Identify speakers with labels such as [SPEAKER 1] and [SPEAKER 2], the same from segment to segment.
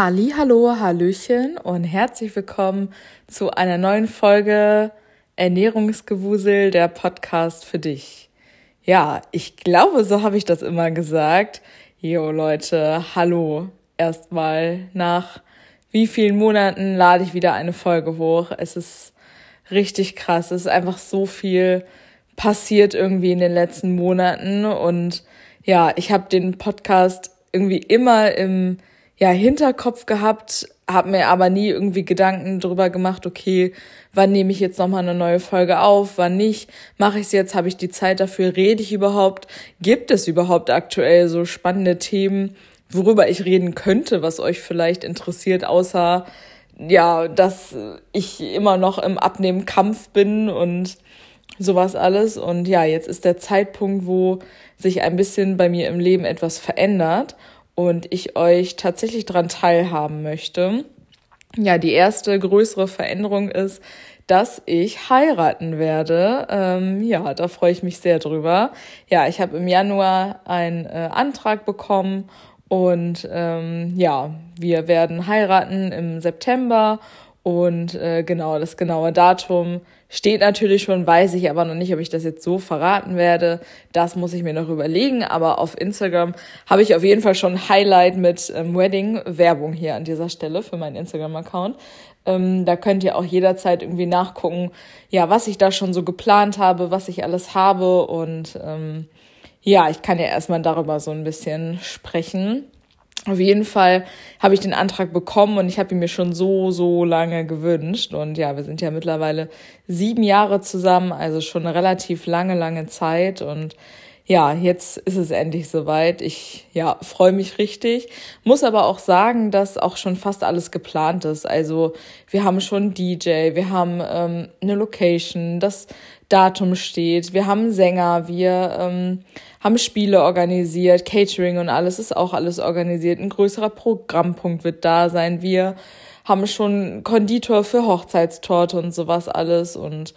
[SPEAKER 1] Halli, hallo, hallöchen und herzlich willkommen zu einer neuen Folge Ernährungsgewusel, der Podcast für dich. Ja, ich glaube, so habe ich das immer gesagt. Jo Leute, hallo. Erstmal nach wie vielen Monaten lade ich wieder eine Folge hoch. Es ist richtig krass. Es ist einfach so viel passiert irgendwie in den letzten Monaten und ja, ich habe den Podcast irgendwie immer im ja, Hinterkopf gehabt, habe mir aber nie irgendwie Gedanken drüber gemacht, okay, wann nehme ich jetzt nochmal eine neue Folge auf, wann nicht, mache ich es jetzt, habe ich die Zeit dafür, rede ich überhaupt, gibt es überhaupt aktuell so spannende Themen, worüber ich reden könnte, was euch vielleicht interessiert, außer ja, dass ich immer noch im Abnehmen-Kampf bin und sowas alles. Und ja, jetzt ist der Zeitpunkt, wo sich ein bisschen bei mir im Leben etwas verändert und ich euch tatsächlich daran teilhaben möchte. Ja, die erste größere Veränderung ist, dass ich heiraten werde. Ähm, ja, da freue ich mich sehr drüber. Ja, ich habe im Januar einen äh, Antrag bekommen und ähm, ja, wir werden heiraten im September und äh, genau das genaue Datum Steht natürlich schon, weiß ich aber noch nicht, ob ich das jetzt so verraten werde. Das muss ich mir noch überlegen. Aber auf Instagram habe ich auf jeden Fall schon Highlight mit ähm, Wedding-Werbung hier an dieser Stelle für meinen Instagram-Account. Ähm, da könnt ihr auch jederzeit irgendwie nachgucken, ja, was ich da schon so geplant habe, was ich alles habe. Und ähm, ja, ich kann ja erstmal darüber so ein bisschen sprechen. Auf jeden Fall habe ich den Antrag bekommen und ich habe ihn mir schon so, so lange gewünscht. Und ja, wir sind ja mittlerweile sieben Jahre zusammen, also schon eine relativ lange, lange Zeit. Und ja, jetzt ist es endlich soweit. Ich ja, freue mich richtig. Muss aber auch sagen, dass auch schon fast alles geplant ist. Also wir haben schon DJ, wir haben ähm, eine Location, das Datum steht, wir haben Sänger, wir ähm, haben Spiele organisiert, Catering und alles ist auch alles organisiert. Ein größerer Programmpunkt wird da sein. Wir haben schon Konditor für Hochzeitstorte und sowas alles und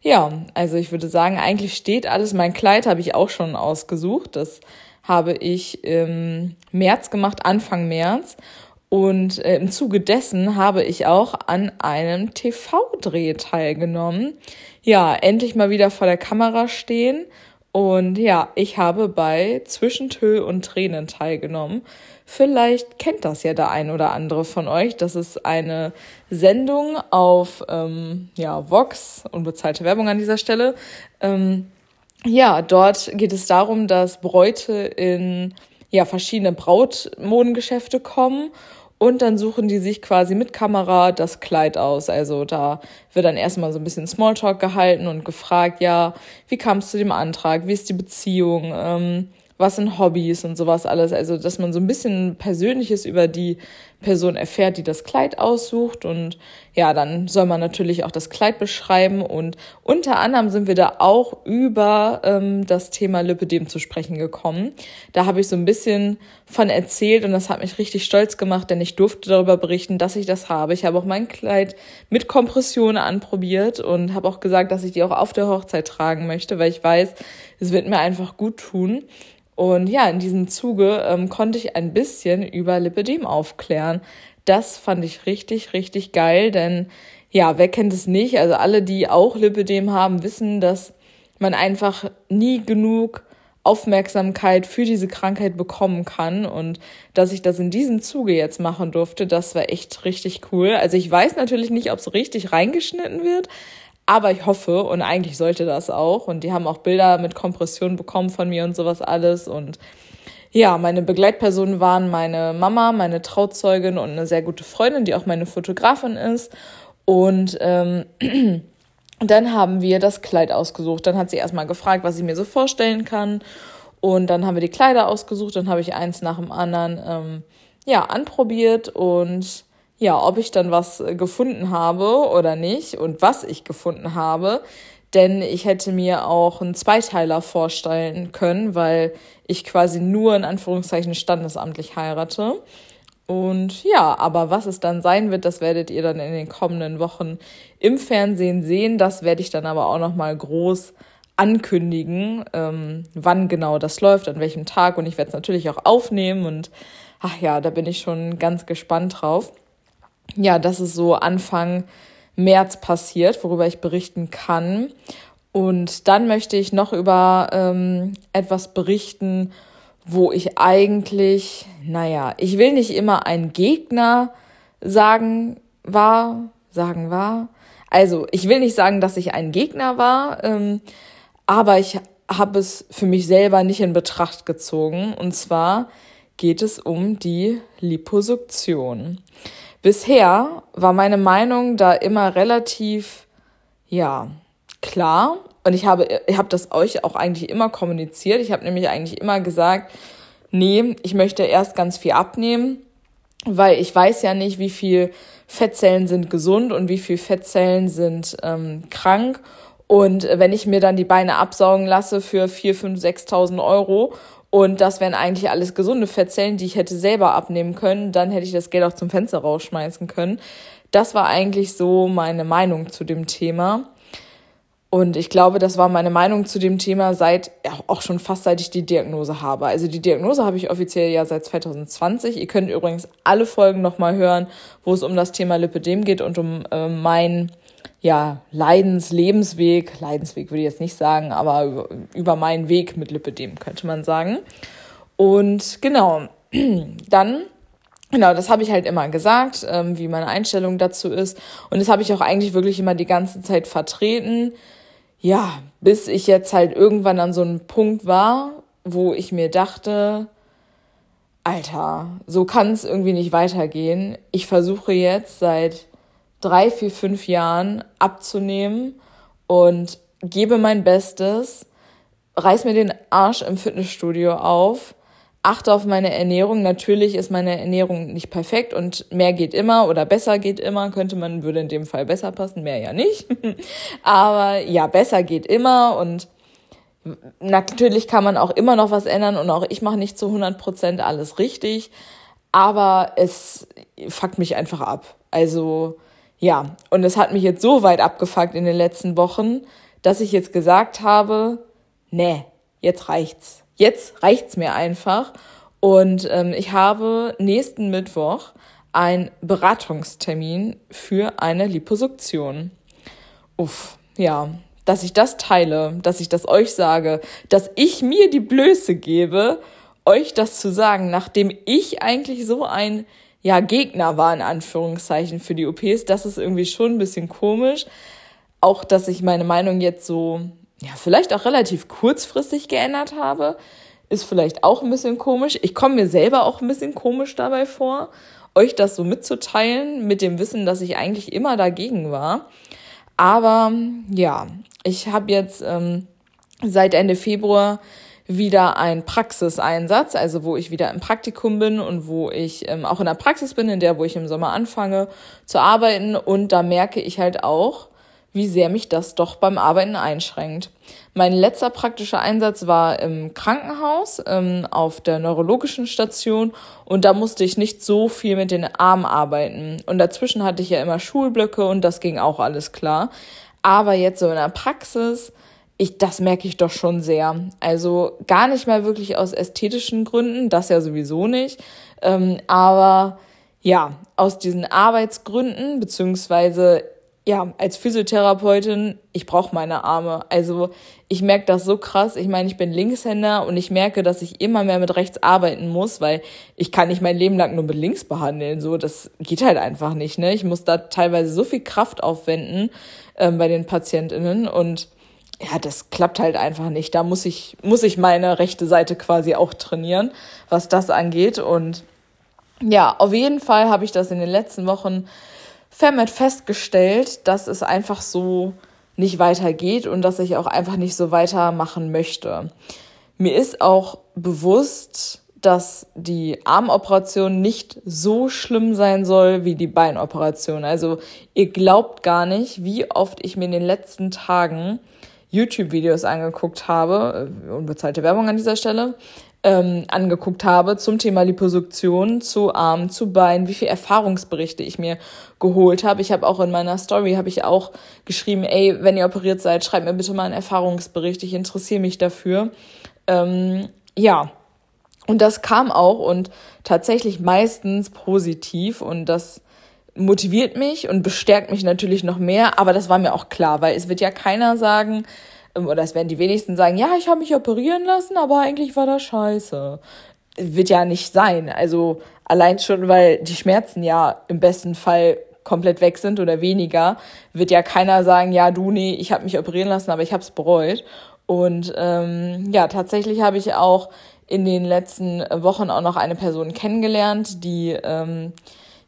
[SPEAKER 1] ja, also ich würde sagen, eigentlich steht alles. Mein Kleid habe ich auch schon ausgesucht. Das habe ich im März gemacht, Anfang März. Und äh, im Zuge dessen habe ich auch an einem TV-Dreh teilgenommen. Ja, endlich mal wieder vor der Kamera stehen. Und ja, ich habe bei Zwischentö und Tränen teilgenommen. Vielleicht kennt das ja der ein oder andere von euch. Das ist eine Sendung auf ähm, ja, Vox, unbezahlte Werbung an dieser Stelle. Ähm, ja, dort geht es darum, dass Bräute in ja, verschiedene Brautmodengeschäfte kommen und dann suchen die sich quasi mit Kamera das Kleid aus. Also da wird dann erstmal so ein bisschen Smalltalk gehalten und gefragt, ja, wie kam es zu dem Antrag, wie ist die Beziehung, ähm, was sind Hobbys und sowas alles. Also, dass man so ein bisschen Persönliches über die Person erfährt, die das Kleid aussucht. Und ja, dann soll man natürlich auch das Kleid beschreiben. Und unter anderem sind wir da auch über ähm, das Thema Lipidem zu sprechen gekommen. Da habe ich so ein bisschen von erzählt und das hat mich richtig stolz gemacht, denn ich durfte darüber berichten, dass ich das habe. Ich habe auch mein Kleid mit Kompression anprobiert und habe auch gesagt, dass ich die auch auf der Hochzeit tragen möchte, weil ich weiß, es wird mir einfach gut tun. Und ja, in diesem Zuge ähm, konnte ich ein bisschen über Lipidem aufklären. Das fand ich richtig, richtig geil, denn ja, wer kennt es nicht? Also alle, die auch Lipidem haben, wissen, dass man einfach nie genug Aufmerksamkeit für diese Krankheit bekommen kann und dass ich das in diesem Zuge jetzt machen durfte, das war echt richtig cool. Also ich weiß natürlich nicht, ob es richtig reingeschnitten wird, aber ich hoffe und eigentlich sollte das auch. Und die haben auch Bilder mit Kompression bekommen von mir und sowas alles. Und ja, meine Begleitpersonen waren meine Mama, meine Trauzeugin und eine sehr gute Freundin, die auch meine Fotografin ist. Und ähm, dann haben wir das Kleid ausgesucht. Dann hat sie erstmal gefragt, was ich mir so vorstellen kann. Und dann haben wir die Kleider ausgesucht. Dann habe ich eins nach dem anderen ähm, ja anprobiert und ja, ob ich dann was äh, gefunden habe oder nicht und was ich gefunden habe. Denn ich hätte mir auch einen Zweiteiler vorstellen können, weil ich quasi nur in Anführungszeichen standesamtlich heirate. Und ja, aber was es dann sein wird, das werdet ihr dann in den kommenden Wochen im Fernsehen sehen. Das werde ich dann aber auch nochmal groß ankündigen, ähm, wann genau das läuft, an welchem Tag. Und ich werde es natürlich auch aufnehmen und ach ja, da bin ich schon ganz gespannt drauf. Ja, das ist so Anfang März passiert, worüber ich berichten kann. Und dann möchte ich noch über ähm, etwas berichten, wo ich eigentlich, naja, ich will nicht immer ein Gegner sagen war, sagen war. Also, ich will nicht sagen, dass ich ein Gegner war, ähm, aber ich habe es für mich selber nicht in Betracht gezogen. Und zwar geht es um die Liposuktion. Bisher war meine Meinung da immer relativ, ja, klar. Und ich habe, ich habe das euch auch eigentlich immer kommuniziert. Ich habe nämlich eigentlich immer gesagt, nee, ich möchte erst ganz viel abnehmen, weil ich weiß ja nicht, wie viel Fettzellen sind gesund und wie viel Fettzellen sind ähm, krank. Und wenn ich mir dann die Beine absaugen lasse für 4, 5, 6.000 Euro und das wären eigentlich alles gesunde Fettzellen, die ich hätte selber abnehmen können, dann hätte ich das Geld auch zum Fenster rausschmeißen können. Das war eigentlich so meine Meinung zu dem Thema. Und ich glaube, das war meine Meinung zu dem Thema seit, ja, auch schon fast seit ich die Diagnose habe. Also die Diagnose habe ich offiziell ja seit 2020. Ihr könnt übrigens alle Folgen nochmal hören, wo es um das Thema Lipidem geht und um äh, mein ja, Leidens, Lebensweg, Leidensweg würde ich jetzt nicht sagen, aber über, über meinen Weg mit Lipidem könnte man sagen. Und genau, dann Genau, das habe ich halt immer gesagt, ähm, wie meine Einstellung dazu ist. Und das habe ich auch eigentlich wirklich immer die ganze Zeit vertreten. Ja, bis ich jetzt halt irgendwann an so einem Punkt war, wo ich mir dachte, Alter, so kann es irgendwie nicht weitergehen. Ich versuche jetzt seit drei, vier, fünf Jahren abzunehmen und gebe mein Bestes, reiß mir den Arsch im Fitnessstudio auf, achte auf meine Ernährung. Natürlich ist meine Ernährung nicht perfekt und mehr geht immer oder besser geht immer, könnte man, würde in dem Fall besser passen, mehr ja nicht. Aber ja, besser geht immer und natürlich kann man auch immer noch was ändern und auch ich mache nicht zu 100 Prozent alles richtig. Aber es fuckt mich einfach ab. Also, ja, und es hat mich jetzt so weit abgefuckt in den letzten Wochen, dass ich jetzt gesagt habe, nee, jetzt reicht's. Jetzt reicht's mir einfach. Und ähm, ich habe nächsten Mittwoch einen Beratungstermin für eine Liposuktion. Uff, ja, dass ich das teile, dass ich das euch sage, dass ich mir die Blöße gebe, euch das zu sagen, nachdem ich eigentlich so ein ja, Gegner war, in Anführungszeichen, für die OPs. Das ist irgendwie schon ein bisschen komisch. Auch, dass ich meine Meinung jetzt so, ja, vielleicht auch relativ kurzfristig geändert habe, ist vielleicht auch ein bisschen komisch. Ich komme mir selber auch ein bisschen komisch dabei vor, euch das so mitzuteilen, mit dem Wissen, dass ich eigentlich immer dagegen war. Aber ja, ich habe jetzt ähm, seit Ende Februar wieder ein Praxiseinsatz, also wo ich wieder im Praktikum bin und wo ich ähm, auch in der Praxis bin, in der, wo ich im Sommer anfange zu arbeiten. Und da merke ich halt auch, wie sehr mich das doch beim Arbeiten einschränkt. Mein letzter praktischer Einsatz war im Krankenhaus ähm, auf der neurologischen Station und da musste ich nicht so viel mit den Armen arbeiten. Und dazwischen hatte ich ja immer Schulblöcke und das ging auch alles klar. Aber jetzt so in der Praxis ich, das merke ich doch schon sehr. Also gar nicht mal wirklich aus ästhetischen Gründen, das ja sowieso nicht. Ähm, aber ja, aus diesen Arbeitsgründen, beziehungsweise ja, als Physiotherapeutin, ich brauche meine Arme. Also ich merke das so krass. Ich meine, ich bin Linkshänder und ich merke, dass ich immer mehr mit rechts arbeiten muss, weil ich kann nicht mein Leben lang nur mit links behandeln. So, das geht halt einfach nicht. Ne? Ich muss da teilweise so viel Kraft aufwenden ähm, bei den PatientInnen und ja, das klappt halt einfach nicht. Da muss ich, muss ich meine rechte Seite quasi auch trainieren, was das angeht. Und ja, auf jeden Fall habe ich das in den letzten Wochen vermehrt festgestellt, dass es einfach so nicht weitergeht und dass ich auch einfach nicht so weitermachen möchte. Mir ist auch bewusst, dass die Armoperation nicht so schlimm sein soll wie die Beinoperation. Also ihr glaubt gar nicht, wie oft ich mir in den letzten Tagen YouTube-Videos angeguckt habe, äh, unbezahlte Werbung an dieser Stelle, ähm, angeguckt habe zum Thema Liposuktion, zu Armen, zu Beinen, wie viele Erfahrungsberichte ich mir geholt habe. Ich habe auch in meiner Story habe ich auch geschrieben, ey, wenn ihr operiert seid, schreibt mir bitte mal einen Erfahrungsbericht. Ich interessiere mich dafür. Ähm, ja. Und das kam auch und tatsächlich meistens positiv und das motiviert mich und bestärkt mich natürlich noch mehr, aber das war mir auch klar, weil es wird ja keiner sagen, ähm, oder es werden die wenigsten sagen, ja, ich habe mich operieren lassen, aber eigentlich war das scheiße. Wird ja nicht sein. Also allein schon, weil die Schmerzen ja im besten Fall komplett weg sind oder weniger, wird ja keiner sagen, ja, du, nee, ich habe mich operieren lassen, aber ich habe es bereut. Und ähm, ja, tatsächlich habe ich auch in den letzten Wochen auch noch eine Person kennengelernt, die ähm,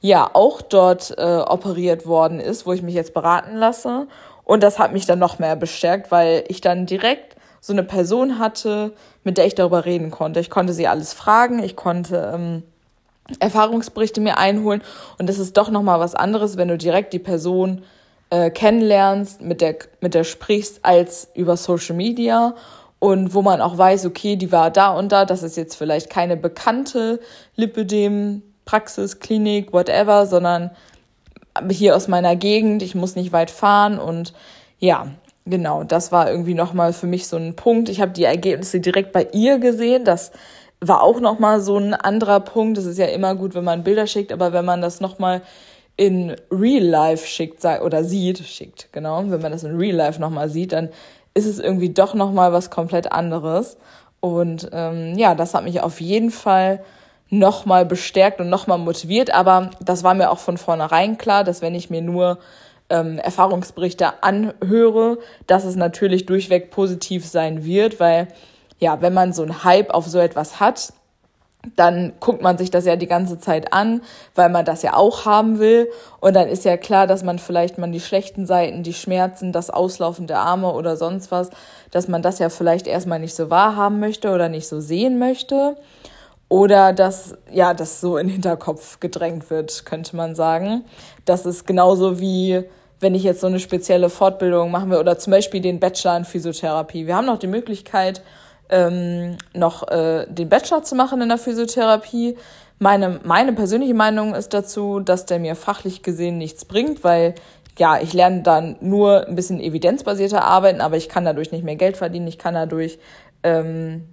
[SPEAKER 1] ja auch dort äh, operiert worden ist, wo ich mich jetzt beraten lasse. Und das hat mich dann noch mehr bestärkt, weil ich dann direkt so eine Person hatte, mit der ich darüber reden konnte. Ich konnte sie alles fragen, ich konnte ähm, Erfahrungsberichte mir einholen und das ist doch noch mal was anderes, wenn du direkt die Person äh, kennenlernst, mit der mit der sprichst als über Social Media und wo man auch weiß, okay, die war da und da, das ist jetzt vielleicht keine bekannte Lipödem Praxis, Klinik, whatever, sondern hier aus meiner Gegend, ich muss nicht weit fahren und ja, genau, das war irgendwie nochmal für mich so ein Punkt. Ich habe die Ergebnisse direkt bei ihr gesehen, das war auch nochmal so ein anderer Punkt. Es ist ja immer gut, wenn man Bilder schickt, aber wenn man das nochmal in Real Life schickt oder sieht, schickt, genau, wenn man das in Real Life nochmal sieht, dann ist es irgendwie doch nochmal was komplett anderes. Und ähm, ja, das hat mich auf jeden Fall nochmal bestärkt und nochmal motiviert. Aber das war mir auch von vornherein klar, dass wenn ich mir nur ähm, Erfahrungsberichte anhöre, dass es natürlich durchweg positiv sein wird, weil ja, wenn man so einen Hype auf so etwas hat, dann guckt man sich das ja die ganze Zeit an, weil man das ja auch haben will. Und dann ist ja klar, dass man vielleicht man die schlechten Seiten, die Schmerzen, das Auslaufen der Arme oder sonst was, dass man das ja vielleicht erstmal nicht so wahrhaben möchte oder nicht so sehen möchte. Oder dass, ja, das so in den Hinterkopf gedrängt wird, könnte man sagen. Das ist genauso wie, wenn ich jetzt so eine spezielle Fortbildung machen will oder zum Beispiel den Bachelor in Physiotherapie. Wir haben noch die Möglichkeit, ähm, noch äh, den Bachelor zu machen in der Physiotherapie. Meine, meine persönliche Meinung ist dazu, dass der mir fachlich gesehen nichts bringt, weil ja, ich lerne dann nur ein bisschen evidenzbasierter arbeiten, aber ich kann dadurch nicht mehr Geld verdienen, ich kann dadurch ähm,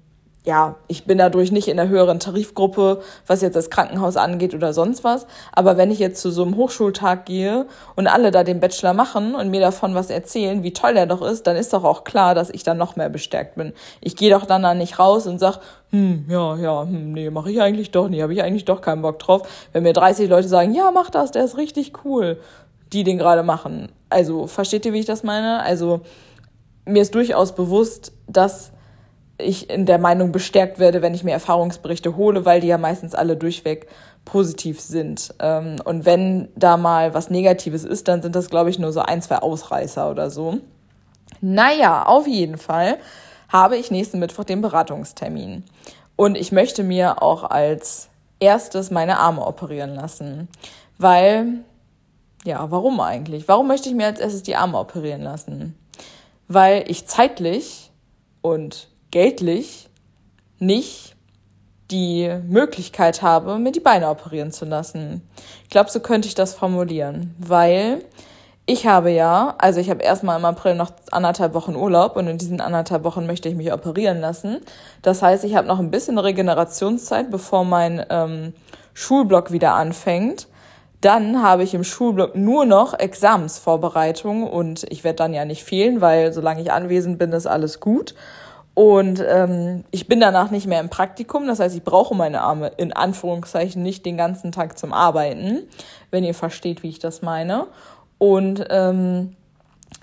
[SPEAKER 1] ja, ich bin dadurch nicht in der höheren Tarifgruppe, was jetzt das Krankenhaus angeht oder sonst was. Aber wenn ich jetzt zu so einem Hochschultag gehe und alle da den Bachelor machen und mir davon was erzählen, wie toll er doch ist, dann ist doch auch klar, dass ich dann noch mehr bestärkt bin. Ich gehe doch dann da nicht raus und sag, hm, ja, ja, hm, nee, mache ich eigentlich doch nicht, habe ich eigentlich doch keinen Bock drauf. Wenn mir 30 Leute sagen, ja, mach das, der ist richtig cool, die den gerade machen. Also, versteht ihr, wie ich das meine? Also, mir ist durchaus bewusst, dass ich in der Meinung bestärkt werde, wenn ich mir Erfahrungsberichte hole, weil die ja meistens alle durchweg positiv sind. Ähm, und wenn da mal was Negatives ist, dann sind das, glaube ich, nur so ein, zwei Ausreißer oder so. Naja, auf jeden Fall habe ich nächsten Mittwoch den Beratungstermin. Und ich möchte mir auch als erstes meine Arme operieren lassen. Weil, ja, warum eigentlich? Warum möchte ich mir als erstes die Arme operieren lassen? Weil ich zeitlich und geldlich nicht die Möglichkeit habe, mir die Beine operieren zu lassen. Ich glaube, so könnte ich das formulieren, weil ich habe ja, also ich habe erstmal im April noch anderthalb Wochen Urlaub und in diesen anderthalb Wochen möchte ich mich operieren lassen. Das heißt, ich habe noch ein bisschen Regenerationszeit, bevor mein ähm, Schulblock wieder anfängt. Dann habe ich im Schulblock nur noch Examensvorbereitung und ich werde dann ja nicht fehlen, weil solange ich anwesend bin, ist alles gut. Und ähm, ich bin danach nicht mehr im Praktikum, das heißt, ich brauche meine Arme in Anführungszeichen nicht den ganzen Tag zum Arbeiten, wenn ihr versteht, wie ich das meine. Und ähm,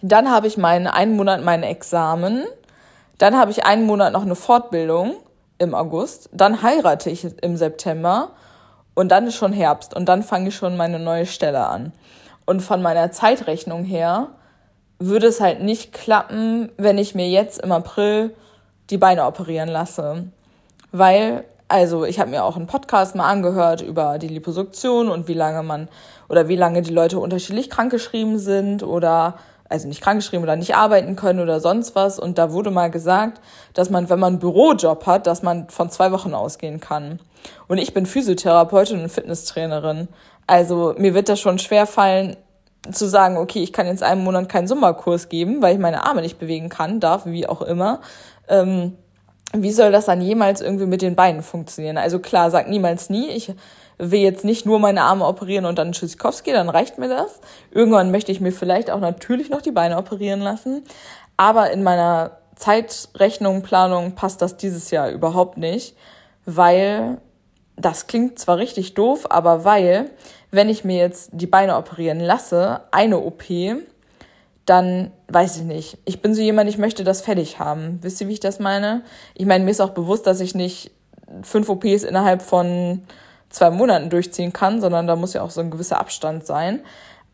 [SPEAKER 1] dann habe ich meinen einen Monat mein Examen, dann habe ich einen Monat noch eine Fortbildung im August, dann heirate ich im September. Und dann ist schon Herbst. Und dann fange ich schon meine neue Stelle an. Und von meiner Zeitrechnung her würde es halt nicht klappen, wenn ich mir jetzt im April die Beine operieren lasse. Weil, also ich habe mir auch einen Podcast mal angehört über die Liposuktion und wie lange man oder wie lange die Leute unterschiedlich krankgeschrieben sind oder also nicht krankgeschrieben oder nicht arbeiten können oder sonst was. Und da wurde mal gesagt, dass man, wenn man einen Bürojob hat, dass man von zwei Wochen ausgehen kann. Und ich bin Physiotherapeutin und Fitnesstrainerin. Also mir wird das schon schwer fallen, zu sagen, okay, ich kann jetzt einen Monat keinen Summerkurs geben, weil ich meine Arme nicht bewegen kann, darf, wie auch immer. Ähm, wie soll das dann jemals irgendwie mit den Beinen funktionieren? Also klar, sag niemals nie. Ich will jetzt nicht nur meine Arme operieren und dann Tschüssikowski, dann reicht mir das. Irgendwann möchte ich mir vielleicht auch natürlich noch die Beine operieren lassen. Aber in meiner Zeitrechnung, Planung passt das dieses Jahr überhaupt nicht, weil das klingt zwar richtig doof, aber weil, wenn ich mir jetzt die Beine operieren lasse, eine OP, dann weiß ich nicht. Ich bin so jemand, ich möchte das fertig haben. Wisst ihr, wie ich das meine? Ich meine, mir ist auch bewusst, dass ich nicht fünf OPs innerhalb von zwei Monaten durchziehen kann, sondern da muss ja auch so ein gewisser Abstand sein.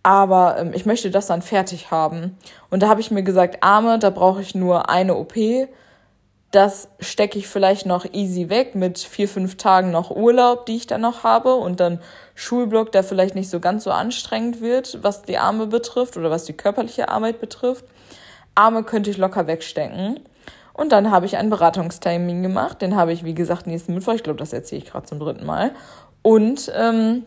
[SPEAKER 1] Aber ähm, ich möchte das dann fertig haben. Und da habe ich mir gesagt, Arme, da brauche ich nur eine OP. Das stecke ich vielleicht noch easy weg mit vier, fünf Tagen noch Urlaub, die ich dann noch habe. Und dann Schulblock, der vielleicht nicht so ganz so anstrengend wird, was die Arme betrifft oder was die körperliche Arbeit betrifft. Arme könnte ich locker wegstecken. Und dann habe ich einen Beratungstermin gemacht. Den habe ich, wie gesagt, nächsten Mittwoch. Ich glaube, das erzähle ich gerade zum dritten Mal. Und ähm,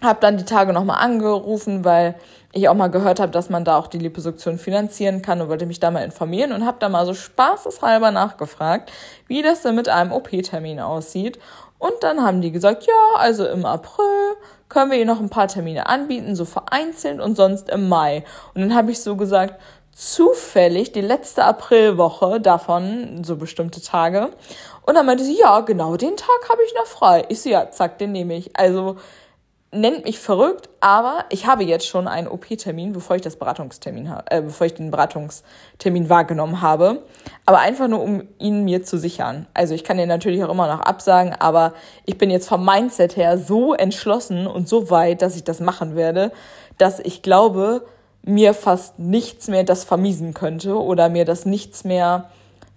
[SPEAKER 1] habe dann die Tage nochmal angerufen, weil ich auch mal gehört habe, dass man da auch die Liposuktion finanzieren kann und wollte mich da mal informieren und habe da mal so spaßeshalber nachgefragt, wie das denn mit einem OP-Termin aussieht. Und dann haben die gesagt, ja, also im April können wir ihr noch ein paar Termine anbieten, so vereinzelt und sonst im Mai. Und dann habe ich so gesagt, zufällig die letzte Aprilwoche davon, so bestimmte Tage. Und dann meinte sie, ja, genau den Tag habe ich noch frei. Ich so, ja, zack, den nehme ich. Also nennt mich verrückt, aber ich habe jetzt schon einen OP-Termin, bevor ich das Beratungstermin äh, bevor ich den Beratungstermin wahrgenommen habe. Aber einfach nur, um ihn mir zu sichern. Also ich kann den natürlich auch immer noch absagen, aber ich bin jetzt vom Mindset her so entschlossen und so weit, dass ich das machen werde, dass ich glaube, mir fast nichts mehr das vermiesen könnte oder mir das nichts mehr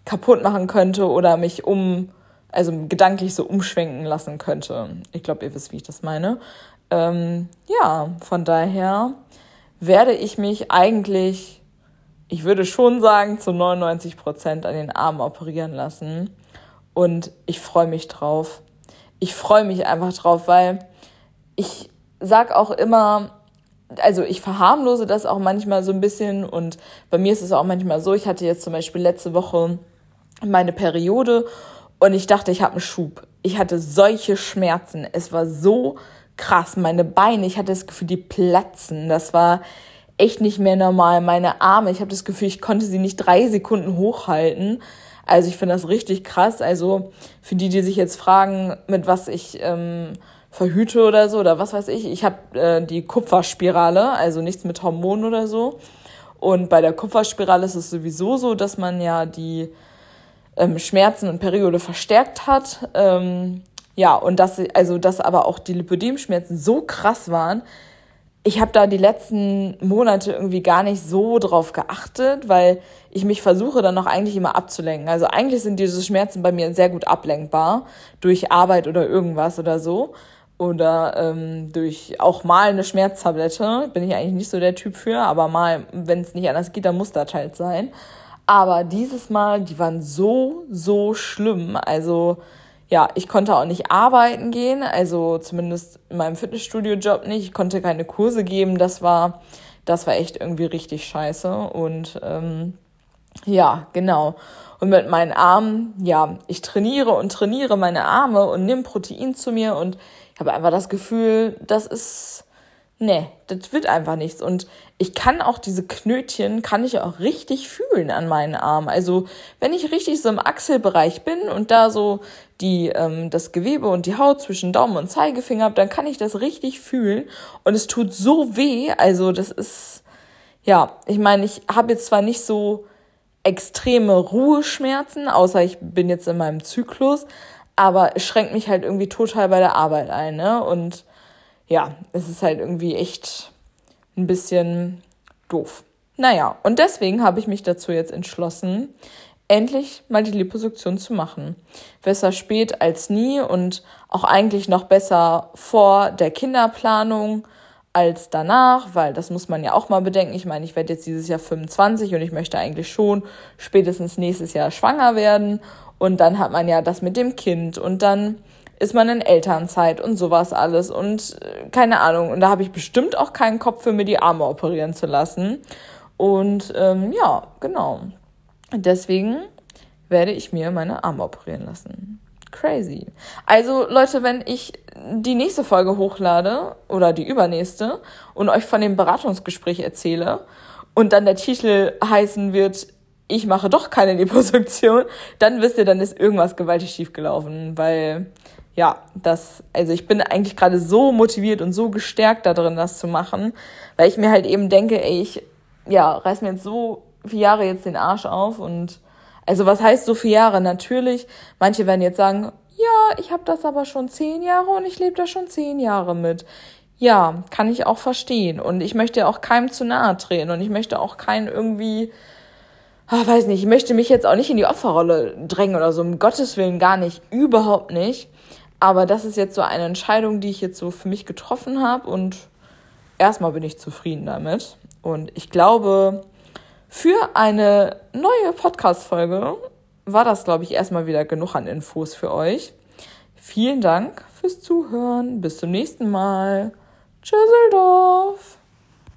[SPEAKER 1] kaputt machen könnte oder mich um, also gedanklich so umschwenken lassen könnte. Ich glaube, ihr wisst, wie ich das meine. Ähm, ja, von daher werde ich mich eigentlich, ich würde schon sagen, zu 99 Prozent an den Armen operieren lassen. Und ich freue mich drauf. Ich freue mich einfach drauf, weil ich sag auch immer, also ich verharmlose das auch manchmal so ein bisschen und bei mir ist es auch manchmal so, ich hatte jetzt zum Beispiel letzte Woche meine Periode und ich dachte, ich habe einen Schub. Ich hatte solche Schmerzen. Es war so krass. Meine Beine, ich hatte das Gefühl, die platzen. Das war echt nicht mehr normal. Meine Arme, ich habe das Gefühl, ich konnte sie nicht drei Sekunden hochhalten. Also ich finde das richtig krass. Also für die, die sich jetzt fragen, mit was ich ähm, verhüte oder so oder was weiß ich. Ich habe äh, die Kupferspirale, also nichts mit Hormonen oder so. Und bei der Kupferspirale ist es sowieso so, dass man ja die ähm, Schmerzen und Periode verstärkt hat. Ähm, ja, und dass, also, dass aber auch die Lipödemschmerzen so krass waren. Ich habe da die letzten Monate irgendwie gar nicht so drauf geachtet, weil ich mich versuche dann noch eigentlich immer abzulenken. Also eigentlich sind diese Schmerzen bei mir sehr gut ablenkbar durch Arbeit oder irgendwas oder so oder ähm, durch auch mal eine Schmerztablette. Bin ich eigentlich nicht so der Typ für, aber mal, wenn es nicht anders geht, dann muss das halt sein. Aber dieses Mal, die waren so, so schlimm. Also ja, ich konnte auch nicht arbeiten gehen, also zumindest in meinem Fitnessstudio-Job nicht. Ich konnte keine Kurse geben. Das war, das war echt irgendwie richtig scheiße. Und ähm, ja, genau. Und mit meinen Armen, ja, ich trainiere und trainiere meine Arme und nimm Protein zu mir und ich habe einfach das Gefühl, das ist, nee, das wird einfach nichts. Und ich kann auch diese Knötchen, kann ich auch richtig fühlen an meinen Armen. Also wenn ich richtig so im Achselbereich bin und da so die, ähm, das Gewebe und die Haut zwischen Daumen und Zeigefinger habe, dann kann ich das richtig fühlen. Und es tut so weh. Also das ist, ja, ich meine, ich habe jetzt zwar nicht so extreme Ruheschmerzen, außer ich bin jetzt in meinem Zyklus, aber es schränkt mich halt irgendwie total bei der Arbeit ein, ne? Und ja, es ist halt irgendwie echt ein bisschen doof. Naja, und deswegen habe ich mich dazu jetzt entschlossen, endlich mal die Liposuktion zu machen. Besser spät als nie und auch eigentlich noch besser vor der Kinderplanung als danach, weil das muss man ja auch mal bedenken. Ich meine, ich werde jetzt dieses Jahr 25 und ich möchte eigentlich schon spätestens nächstes Jahr schwanger werden und dann hat man ja das mit dem Kind und dann ist man in Elternzeit und sowas alles und äh, keine Ahnung. Und da habe ich bestimmt auch keinen Kopf für mir die Arme operieren zu lassen. Und ähm, ja, genau. Deswegen werde ich mir meine Arme operieren lassen. Crazy. Also Leute, wenn ich die nächste Folge hochlade oder die übernächste und euch von dem Beratungsgespräch erzähle und dann der Titel heißen wird, ich mache doch keine Liposuktion, dann wisst ihr, dann ist irgendwas gewaltig schief gelaufen, weil ja, das, also ich bin eigentlich gerade so motiviert und so gestärkt darin, das zu machen, weil ich mir halt eben denke, ey, ich, ja, reiß mir jetzt so viele Jahre jetzt den Arsch auf und, also was heißt so viele Jahre? Natürlich, manche werden jetzt sagen, ja, ich habe das aber schon zehn Jahre und ich lebe da schon zehn Jahre mit. Ja, kann ich auch verstehen. Und ich möchte auch keinem zu nahe treten und ich möchte auch keinen irgendwie, ach, weiß nicht, ich möchte mich jetzt auch nicht in die Opferrolle drängen oder so, um Gottes Willen gar nicht, überhaupt nicht. Aber das ist jetzt so eine Entscheidung, die ich jetzt so für mich getroffen habe und erstmal bin ich zufrieden damit. Und ich glaube, für eine neue Podcast-Folge war das, glaube ich, erstmal wieder genug an Infos für euch. Vielen Dank fürs Zuhören. Bis zum nächsten Mal. Tschüsseldorf.